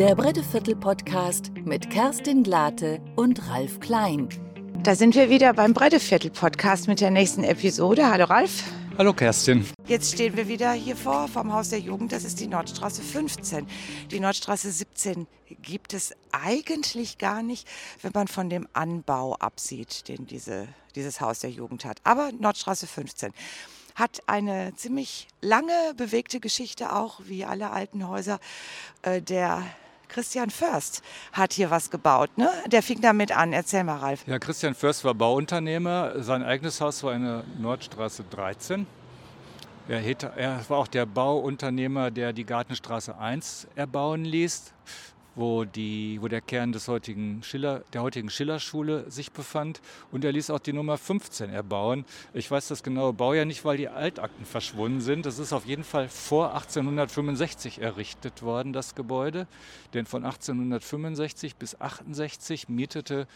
Der Bretteviertel-Podcast mit Kerstin Glate und Ralf Klein. Da sind wir wieder beim Bretteviertel-Podcast mit der nächsten Episode. Hallo Ralf. Hallo Kerstin. Jetzt stehen wir wieder hier vor vom Haus der Jugend. Das ist die Nordstraße 15. Die Nordstraße 17 gibt es eigentlich gar nicht, wenn man von dem Anbau absieht, den diese, dieses Haus der Jugend hat. Aber Nordstraße 15 hat eine ziemlich lange bewegte Geschichte auch, wie alle alten Häuser. Äh, der Christian Först hat hier was gebaut, ne? Der fing damit an. Erzähl mal, Ralf. Ja, Christian Först war Bauunternehmer. Sein eigenes Haus war in der Nordstraße 13. Er, er war auch der Bauunternehmer, der die Gartenstraße 1 erbauen ließ wo, die, wo der Kern des heutigen Schiller, der heutigen Schillerschule sich befand. Und er ließ auch die Nummer 15 erbauen. Ich weiß das genaue Baujahr nicht, weil die Altakten verschwunden sind. Das ist auf jeden Fall vor 1865 errichtet worden, das Gebäude. Denn von 1865 bis 1868 mietete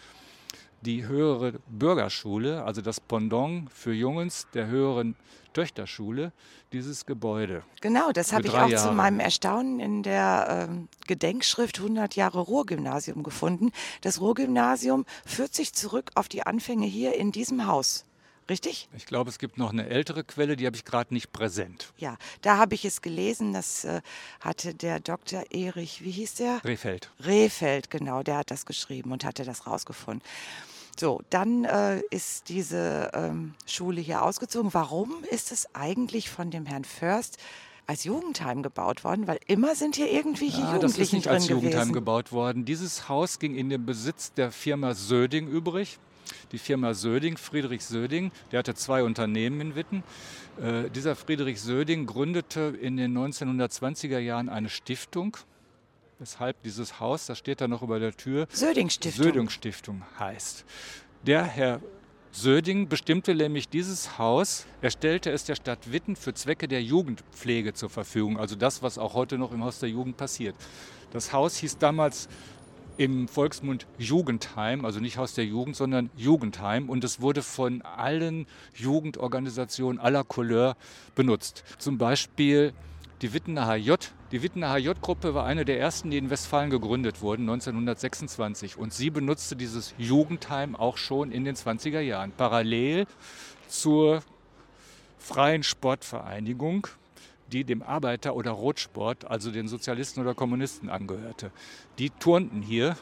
die höhere Bürgerschule, also das Pendant für Jungens der höheren Töchterschule, dieses Gebäude. Genau, das habe ich auch Jahre. zu meinem Erstaunen in der ähm, Gedenkschrift 100 Jahre Ruhrgymnasium gefunden. Das Ruhrgymnasium führt sich zurück auf die Anfänge hier in diesem Haus. Richtig? Ich glaube, es gibt noch eine ältere Quelle, die habe ich gerade nicht präsent. Ja, da habe ich es gelesen. Das äh, hatte der Dr. Erich, wie hieß der? Rehfeld. Rehfeld, genau, der hat das geschrieben und hatte das rausgefunden. So, dann äh, ist diese ähm, Schule hier ausgezogen. Warum ist es eigentlich von dem Herrn Först als Jugendheim gebaut worden? Weil immer sind hier irgendwie ja, Jugendliche das ist nicht als Jugendheim gewesen. gebaut worden. Dieses Haus ging in den Besitz der Firma Söding übrig. Die Firma Söding, Friedrich Söding, der hatte zwei Unternehmen in Witten. Äh, dieser Friedrich Söding gründete in den 1920er Jahren eine Stiftung, weshalb dieses Haus, das steht da noch über der Tür, Söding Stiftung, Söding Stiftung heißt. Der Herr Söding bestimmte nämlich dieses Haus, er stellte es der Stadt Witten für Zwecke der Jugendpflege zur Verfügung, also das, was auch heute noch im Haus der Jugend passiert. Das Haus hieß damals im Volksmund Jugendheim, also nicht Haus der Jugend, sondern Jugendheim. Und es wurde von allen Jugendorganisationen aller Couleur benutzt. Zum Beispiel die Wittener HJ. Die Wittener HJ-Gruppe war eine der ersten, die in Westfalen gegründet wurden, 1926. Und sie benutzte dieses Jugendheim auch schon in den 20er Jahren, parallel zur freien Sportvereinigung, die dem Arbeiter- oder Rotsport, also den Sozialisten oder Kommunisten angehörte. Die turnten hier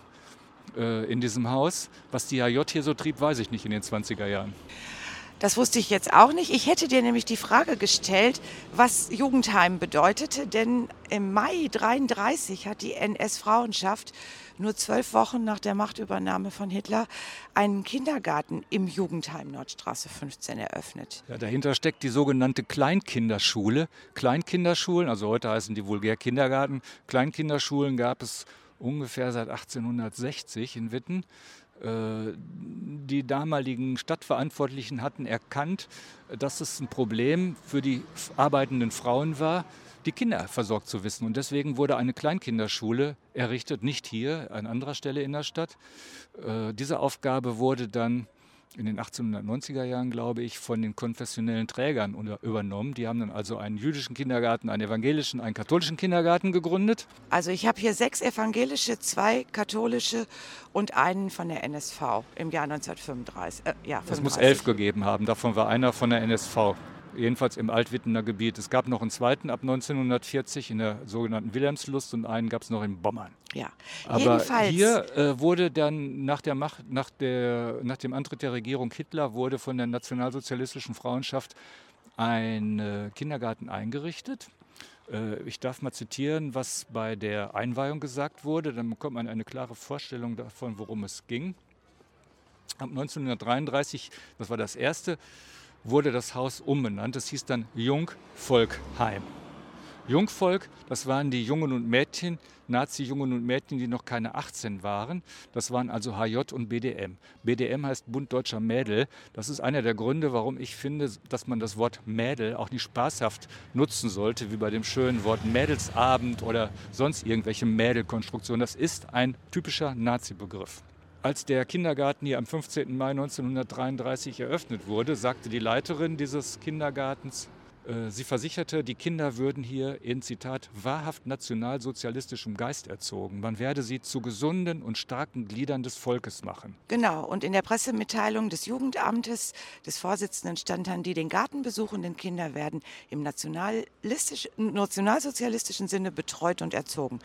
äh, in diesem Haus. Was die HJ hier so trieb, weiß ich nicht in den 20er Jahren. Das wusste ich jetzt auch nicht. Ich hätte dir nämlich die Frage gestellt, was Jugendheim bedeutete, denn im Mai 33 hat die NS-Frauenschaft nur zwölf Wochen nach der Machtübernahme von Hitler einen Kindergarten im Jugendheim Nordstraße 15 eröffnet. Ja, dahinter steckt die sogenannte Kleinkinderschule. Kleinkinderschulen, also heute heißen die vulgär Kindergarten. Kleinkinderschulen gab es ungefähr seit 1860 in Witten. Äh, die damaligen Stadtverantwortlichen hatten erkannt, dass es ein Problem für die arbeitenden Frauen war, die Kinder versorgt zu wissen. Und deswegen wurde eine Kleinkinderschule errichtet, nicht hier, an anderer Stelle in der Stadt. Äh, diese Aufgabe wurde dann in den 1890er Jahren, glaube ich, von den konfessionellen Trägern übernommen. Die haben dann also einen jüdischen Kindergarten, einen evangelischen, einen katholischen Kindergarten gegründet. Also ich habe hier sechs evangelische, zwei katholische und einen von der NSV im Jahr 1935. Äh, ja, Es muss elf gegeben haben, davon war einer von der NSV jedenfalls im Altwittener Gebiet. Es gab noch einen zweiten ab 1940 in der sogenannten Wilhelmslust und einen gab es noch in Bommern. Ja, aber jedenfalls. hier äh, wurde dann nach, der Macht, nach, der, nach dem Antritt der Regierung Hitler wurde von der nationalsozialistischen Frauenschaft ein äh, Kindergarten eingerichtet. Äh, ich darf mal zitieren, was bei der Einweihung gesagt wurde. Dann bekommt man eine klare Vorstellung davon, worum es ging. Ab 1933, das war das erste, wurde das Haus umbenannt. Es hieß dann Jungvolkheim. Jungvolk, das waren die Jungen und Mädchen, Nazi-Jungen und Mädchen, die noch keine 18 waren. Das waren also HJ und BDM. BDM heißt Bund Deutscher Mädel. Das ist einer der Gründe, warum ich finde, dass man das Wort Mädel auch nicht spaßhaft nutzen sollte, wie bei dem schönen Wort Mädelsabend oder sonst irgendwelche Mädelkonstruktionen. Das ist ein typischer Nazi-Begriff. Als der Kindergarten hier am 15. Mai 1933 eröffnet wurde, sagte die Leiterin dieses Kindergartens, Äh, sie versicherte, die Kinder würden hier in Zitat wahrhaft nationalsozialistischem Geist erzogen. Man werde sie zu gesunden und starken Gliedern des Volkes machen. Genau, und in der Pressemitteilung des Jugendamtes des Vorsitzenden stand dann, die den Garten besuchenden Kinder werden im nationalsozialistischen Sinne betreut und erzogen.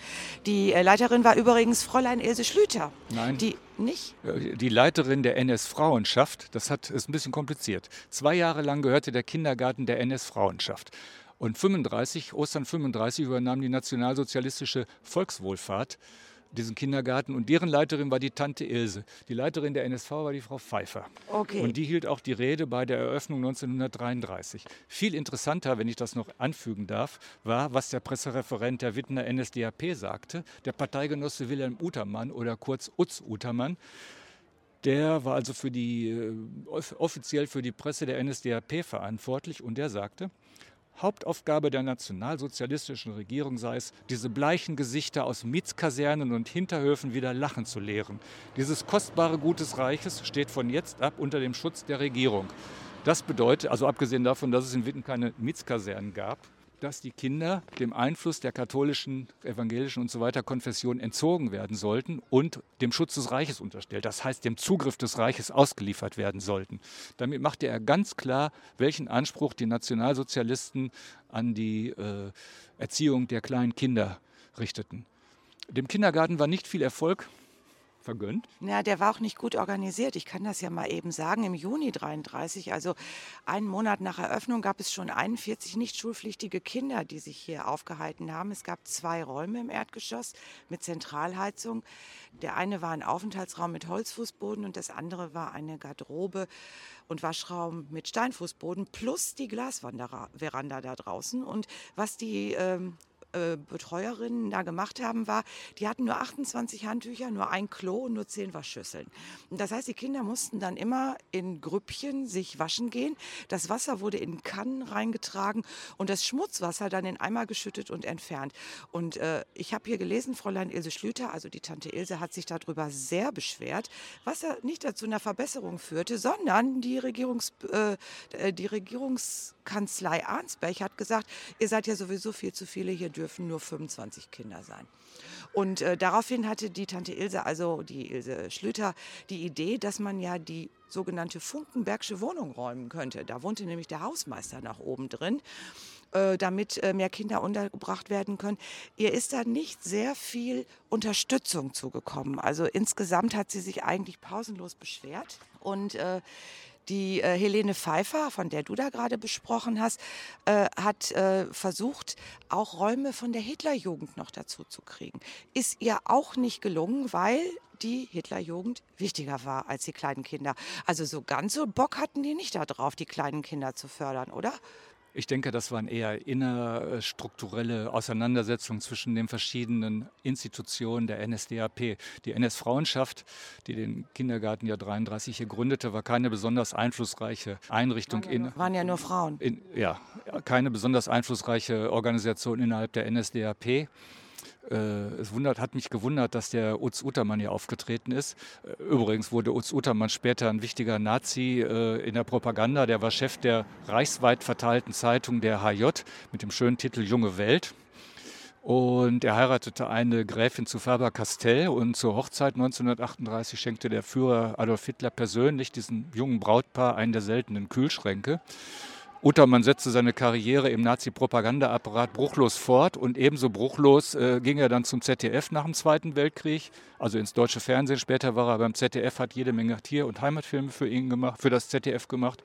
Die äh, Leiterin war übrigens Fräulein Ilse Schlüter. Nein. Die nicht? Äh, die Leiterin der NS-Frauenschaft, das hat, ist ein bisschen kompliziert. Zwei Jahre lang gehörte der Kindergarten der NS-Frauenschaft. Und 35, Ostern 35 übernahm die nationalsozialistische Volkswohlfahrt diesen Kindergarten und deren Leiterin war die Tante Ilse. Die Leiterin der NSV war die Frau Pfeiffer. Okay. Und die hielt auch die Rede bei der Eröffnung 1933. Viel interessanter, wenn ich das noch anfügen darf, war, was der Pressereferent der Wittener NSDAP sagte, der Parteigenosse Wilhelm Utermann oder kurz Utz Utermann. Der war also für die, äh, offiziell für die Presse der NSDAP verantwortlich und der sagte, Hauptaufgabe der nationalsozialistischen Regierung sei es, diese bleichen Gesichter aus Mietskasernen und Hinterhöfen wieder lachen zu lehren. Dieses kostbare Gut des Reiches steht von jetzt ab unter dem Schutz der Regierung. Das bedeutet, also abgesehen davon, dass es in Witten keine Mietskasernen gab, dass die Kinder dem Einfluss der katholischen, evangelischen und so weiter Konfession entzogen werden sollten und dem Schutz des Reiches unterstellt. Das heißt, dem Zugriff des Reiches ausgeliefert werden sollten. Damit machte er ganz klar, welchen Anspruch die Nationalsozialisten an die äh, Erziehung der kleinen Kinder richteten. Dem Kindergarten war nicht viel Erfolg vergönnt? Ja, der war auch nicht gut organisiert. Ich kann das ja mal eben sagen. Im Juni 33, also einen Monat nach Eröffnung, gab es schon 41 nicht schulpflichtige Kinder, die sich hier aufgehalten haben. Es gab zwei Räume im Erdgeschoss mit Zentralheizung. Der eine war ein Aufenthaltsraum mit Holzfußboden und das andere war eine Garderobe und Waschraum mit Steinfußboden plus die Glasveranda da draußen. Und was die ähm, äh, Betreuerinnen da gemacht haben, war, die hatten nur 28 Handtücher, nur ein Klo und nur 10 Waschschüsseln. Das heißt, die Kinder mussten dann immer in Grüppchen sich waschen gehen. Das Wasser wurde in Kannen reingetragen und das Schmutzwasser dann in Eimer geschüttet und entfernt. Und äh, ich habe hier gelesen, Fräulein Ilse Schlüter, also die Tante Ilse, hat sich darüber sehr beschwert, was ja nicht dazu einer Verbesserung führte, sondern die, Regierungs, äh, äh die Regierungskanzlei Arnsberg hat gesagt, ihr seid ja sowieso viel zu viele, hier dürfen dürfen nur 25 Kinder sein. Und äh, daraufhin hatte die Tante Ilse, also die Ilse Schlüter, die Idee, dass man ja die sogenannte Funkenbergsche Wohnung räumen könnte. Da wohnte nämlich der Hausmeister nach oben drin äh, damit äh, mehr Kinder untergebracht werden können. Ihr ist da nicht sehr viel Unterstützung zugekommen. Also insgesamt hat sie sich eigentlich pausenlos beschwert und äh, die äh, Helene Pfeiffer, von der du da gerade besprochen hast, äh, hat äh, versucht, auch Räume von der Hitlerjugend noch dazu zu kriegen. Ist ihr auch nicht gelungen, weil die Hitlerjugend wichtiger war als die kleinen Kinder. Also so ganz so Bock hatten die nicht darauf, die kleinen Kinder zu fördern, oder? Ich denke, das waren eher innerstrukturelle Auseinandersetzungen zwischen den verschiedenen Institutionen der NSDAP. Die NS-Frauenschaft, die den Kindergarten ja 33 hier gründete, war keine besonders einflussreiche Einrichtung. Waren ja, nur, waren ja nur Frauen. In, ja, keine besonders einflussreiche Organisation innerhalb der NSDAP. Äh, es wundert, hat mich gewundert, dass der Utz Utermann hier aufgetreten ist. Äh, übrigens wurde Utz Utermann später ein wichtiger Nazi äh, in der Propaganda. Der war Chef der reichsweit verteilten Zeitung der HJ mit dem schönen Titel Junge Welt. Und er heiratete eine Gräfin zu Faber-Castell und zur Hochzeit 1938 schenkte der Führer Adolf Hitler persönlich diesem jungen Brautpaar einen der seltenen Kühlschränke. Uttermann setzte seine Karriere im Nazi-Propagandaapparat bruchlos fort und ebenso bruchlos äh, ging er dann zum ZDF nach dem Zweiten Weltkrieg, also ins deutsche Fernsehen. Später war er beim ZDF, hat jede Menge Tier- und Heimatfilme für ihn gemacht, für das ZDF gemacht.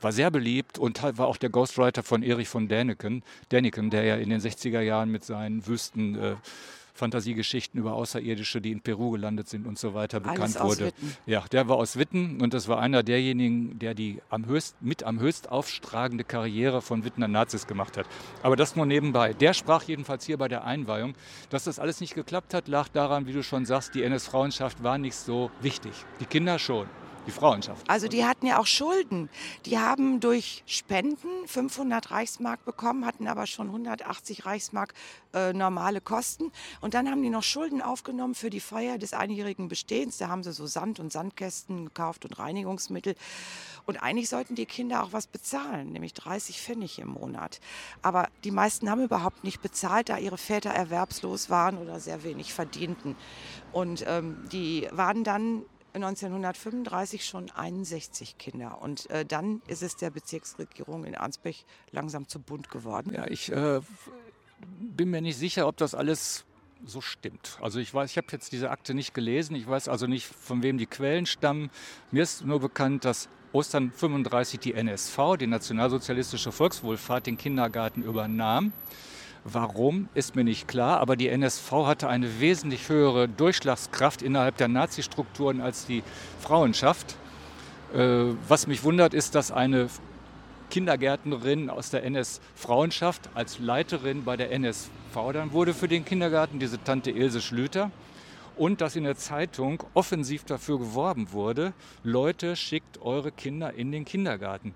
War sehr beliebt und war auch der Ghostwriter von Erich von Däniken, Däniken der ja in den 60er Jahren mit seinen Wüsten äh, Fantasiegeschichten über Außerirdische, die in Peru gelandet sind und so weiter bekannt Alles wurde. Ja, der war aus Witten und das war einer derjenigen, der die am höchst, mit am höchst aufstragende Karriere von Wittener Nazis gemacht hat. Aber das nur nebenbei. Der sprach jedenfalls hier bei der Einweihung, dass das alles nicht geklappt hat, lag daran, wie du schon sagst, die NS-Frauenschaft war nicht so wichtig. Die Kinder schon. Die Frauenschaft. Also die hatten ja auch Schulden. Die haben durch Spenden 500 Reichsmark bekommen, hatten aber schon 180 Reichsmark äh, normale Kosten. Und dann haben die noch Schulden aufgenommen für die Feier des einjährigen Bestehens. Da haben sie so Sand und Sandkästen gekauft und Reinigungsmittel. Und eigentlich sollten die Kinder auch was bezahlen, nämlich 30 Pfennig im Monat. Aber die meisten haben überhaupt nicht bezahlt, da ihre Väter erwerbslos waren oder sehr wenig verdienten. Und ähm, die waren dann 1935 schon 61 Kinder. Und äh, dann ist es der Bezirksregierung in Arnsbech langsam zu bunt geworden. Ja, ich äh, bin mir nicht sicher, ob das alles so stimmt. Also ich weiß, ich habe jetzt diese Akte nicht gelesen, ich weiß also nicht, von wem die Quellen stammen. Mir ist nur bekannt, dass Ostern 35 die NSV, die Nationalsozialistische Volkswohlfahrt, den Kindergarten übernahm. Warum, ist mir nicht klar, aber die NSV hatte eine wesentlich höhere Durchschlagskraft innerhalb der Nazi-Strukturen als die Frauenschaft. Äh, was mich wundert, ist, dass eine Kindergärtnerin aus der NS-Frauenschaft als Leiterin bei der NSV dann wurde für den Kindergarten, diese Tante Ilse Schlüter und dass in der Zeitung offensiv dafür geworben wurde, Leute, schickt eure Kinder in den Kindergarten.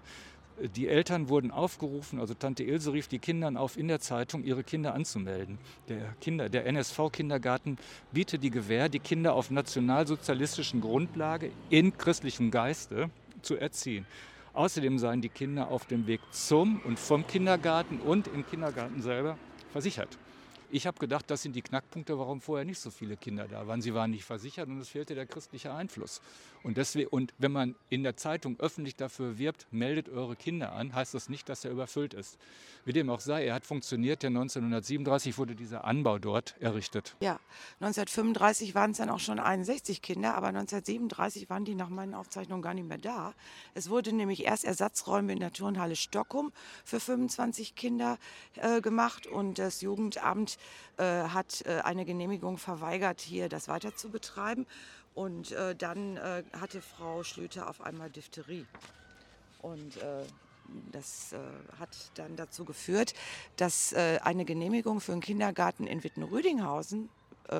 Die Eltern wurden aufgerufen, also Tante Ilse rief die Kinder auf, in der Zeitung ihre Kinder anzumelden. Der, Kinder, der NSV-Kindergarten bietet die Gewähr, die Kinder auf nationalsozialistischen Grundlage in christlichem Geiste zu erziehen. Außerdem seien die Kinder auf dem Weg zum und vom Kindergarten und im Kindergarten selber versichert. Ich habe gedacht, das sind die Knackpunkte, warum vorher nicht so viele Kinder da waren. Sie waren nicht versichert und es fehlte der christliche Einfluss. Und, deswegen, und wenn man in der Zeitung öffentlich dafür wirbt, meldet eure Kinder an, heißt das nicht, dass er überfüllt ist. Wie dem auch sei, er hat funktioniert, denn 1937 wurde dieser Anbau dort errichtet. Ja, 1935 waren es dann auch schon 61 Kinder, aber 1937 waren die nach meinen Aufzeichnungen gar nicht mehr da. Es wurde nämlich erst Ersatzräume in der Turnhalle Stockholm für 25 Kinder äh, gemacht und das Jugendamt äh, hat äh, eine Genehmigung verweigert, hier das weiter zu betreiben. Und äh, dann äh, hatte Frau Schlüter auf einmal Diphtherie. Und äh, das äh, hat dann dazu geführt, dass eine Genehmigung für einen Kindergarten in Wittenrüdinghausen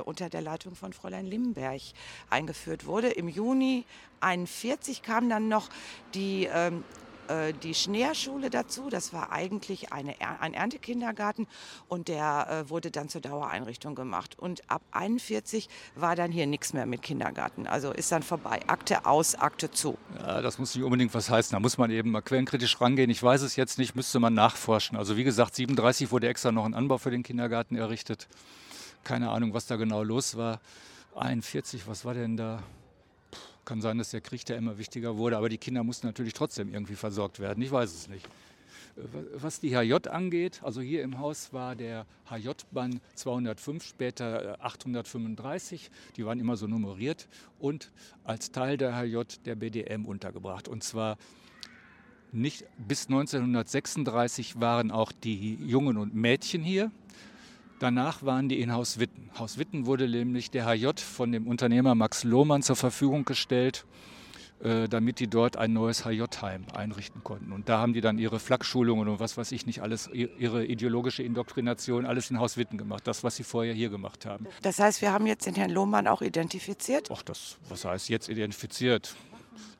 unter der Leitung von Fräulein Limberg eingeführt wurde. Im Juni 1941 kam dann noch die ähm, äh, die Schneerschule dazu. Das war eigentlich eine, ein Erntekindergarten und der äh, wurde dann zur Dauereinrichtung gemacht. Und ab 41 war dann hier nichts mehr mit Kindergarten. Also ist dann vorbei. Akte aus, Akte zu. Ja, das muss nicht unbedingt was heißen. Da muss man eben mal quellenkritisch rangehen. Ich weiß es jetzt nicht, müsste man nachforschen. Also wie gesagt, 37 wurde extra noch ein Anbau für den Kindergarten errichtet. Keine Ahnung, was da genau los war. 41, was war denn da? Kann sein, dass der Krieg da immer wichtiger wurde, aber die Kinder mussten natürlich trotzdem irgendwie versorgt werden. Ich weiß es nicht. Was die HJ angeht, also hier im Haus war der HJ-Bann 205, später 835. Die waren immer so nummeriert und als Teil der HJ der BDM untergebracht. Und zwar nicht bis 1936 waren auch die Jungen und Mädchen hier. Danach waren die in Haus Witten. Haus Witten wurde nämlich der HJ von dem Unternehmer Max Lohmann zur Verfügung gestellt, äh, damit die dort ein neues HJ-Heim einrichten konnten. Und da haben die dann ihre Flakschulungen und was weiß ich nicht alles, ihre ideologische Indoktrination, alles in Haus Witten gemacht. Das, was sie vorher hier gemacht haben. Das heißt, wir haben jetzt den Herrn Lohmann auch identifiziert? Ach, das, was heißt jetzt identifiziert?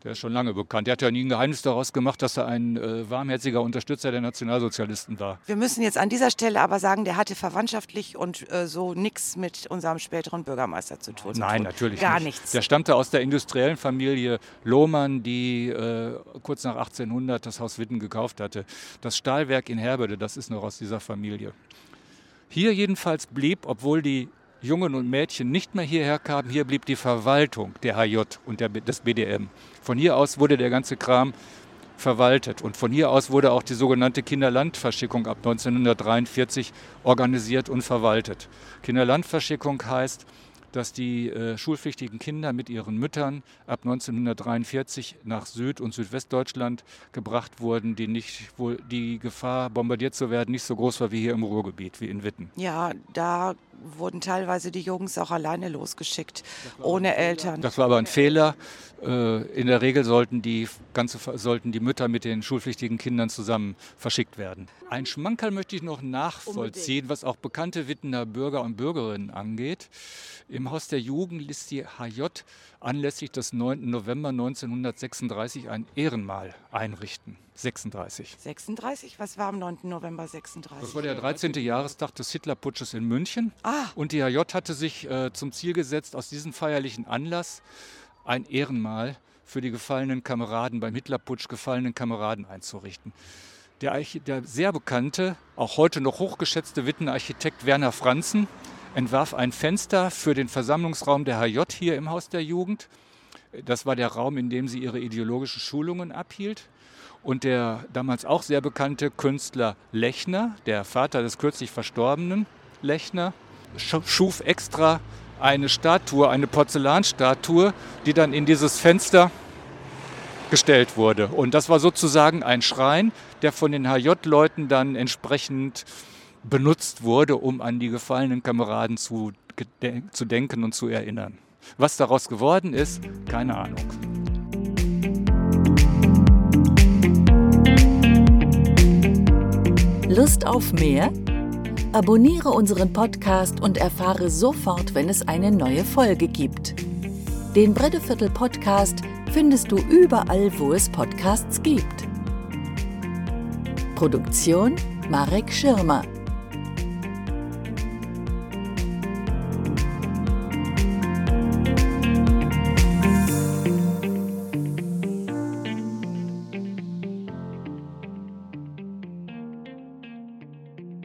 Der ist schon lange bekannt. Der hat ja nie ein Geheimnis daraus gemacht, dass er ein äh, warmherziger Unterstützer der Nationalsozialisten war. Wir müssen jetzt an dieser Stelle aber sagen, der hatte verwandtschaftlich und äh, so nichts mit unserem späteren Bürgermeister zu tun. Nein, natürlich Gar nicht. nichts. Der stammte aus der industriellen Familie Lohmann, die äh, kurz nach 1800 das Haus Witten gekauft hatte. Das Stahlwerk in Herbede, das ist noch aus dieser Familie. Hier jedenfalls blieb, obwohl die Jungen und Mädchen nicht mehr hierher kamen. Hier blieb die Verwaltung der HJ und der, des BDM. Von hier aus wurde der ganze Kram verwaltet. Und von hier aus wurde auch die sogenannte Kinderlandverschickung ab 1943 organisiert und verwaltet. Kinderlandverschickung heißt, dass die äh, schulpflichtigen Kinder mit ihren Müttern ab 1943 nach Süd- und Südwestdeutschland gebracht wurden, die nicht, wo die Gefahr, bombardiert zu werden, nicht so groß war wie hier im Ruhrgebiet, wie in Witten. Ja, da wurden teilweise die Jungs auch alleine losgeschickt, ohne Eltern. Das war aber ein Fehler. Äh, in der Regel sollten die, ganze, sollten die Mütter mit den schulpflichtigen Kindern zusammen verschickt werden. Ein Schmankerl möchte ich noch nachvollziehen, was auch bekannte Wittener Bürger und Bürgerinnen angeht. Im Haus der Jugend ließ die HJ anlässlich des 9. November 1936 ein Ehrenmal einrichten. 36. 36? Was war am 9. November 36? Das war der 13. Jahrestag des Hitlerputsches in München. Ah. Und die HJ hatte sich äh, zum Ziel gesetzt, aus diesem feierlichen Anlass ein Ehrenmal für die gefallenen Kameraden, beim Hitlerputsch gefallenen Kameraden einzurichten. Der, der sehr bekannte, auch heute noch hochgeschätzte Wittenarchitekt Werner Franzen entwarf ein Fenster für den Versammlungsraum der HJ hier im Haus der Jugend. Das war der Raum, in dem sie ihre ideologischen Schulungen abhielt. Und der damals auch sehr bekannte Künstler Lechner, der Vater des kürzlich verstorbenen Lechner, schuf extra eine Statue, eine Porzellanstatue, die dann in dieses Fenster gestellt wurde. Und das war sozusagen ein Schrein, der von den HJ-Leuten dann entsprechend benutzt wurde, um an die gefallenen Kameraden zu, zu denken und zu erinnern. Was daraus geworden ist, keine Ahnung. Lust auf mehr? Abonniere unseren Podcast und erfahre sofort, wenn es eine neue Folge gibt. Den Bretteviertel Podcast findest du überall, wo es Podcasts gibt. Produktion Marek Schirmer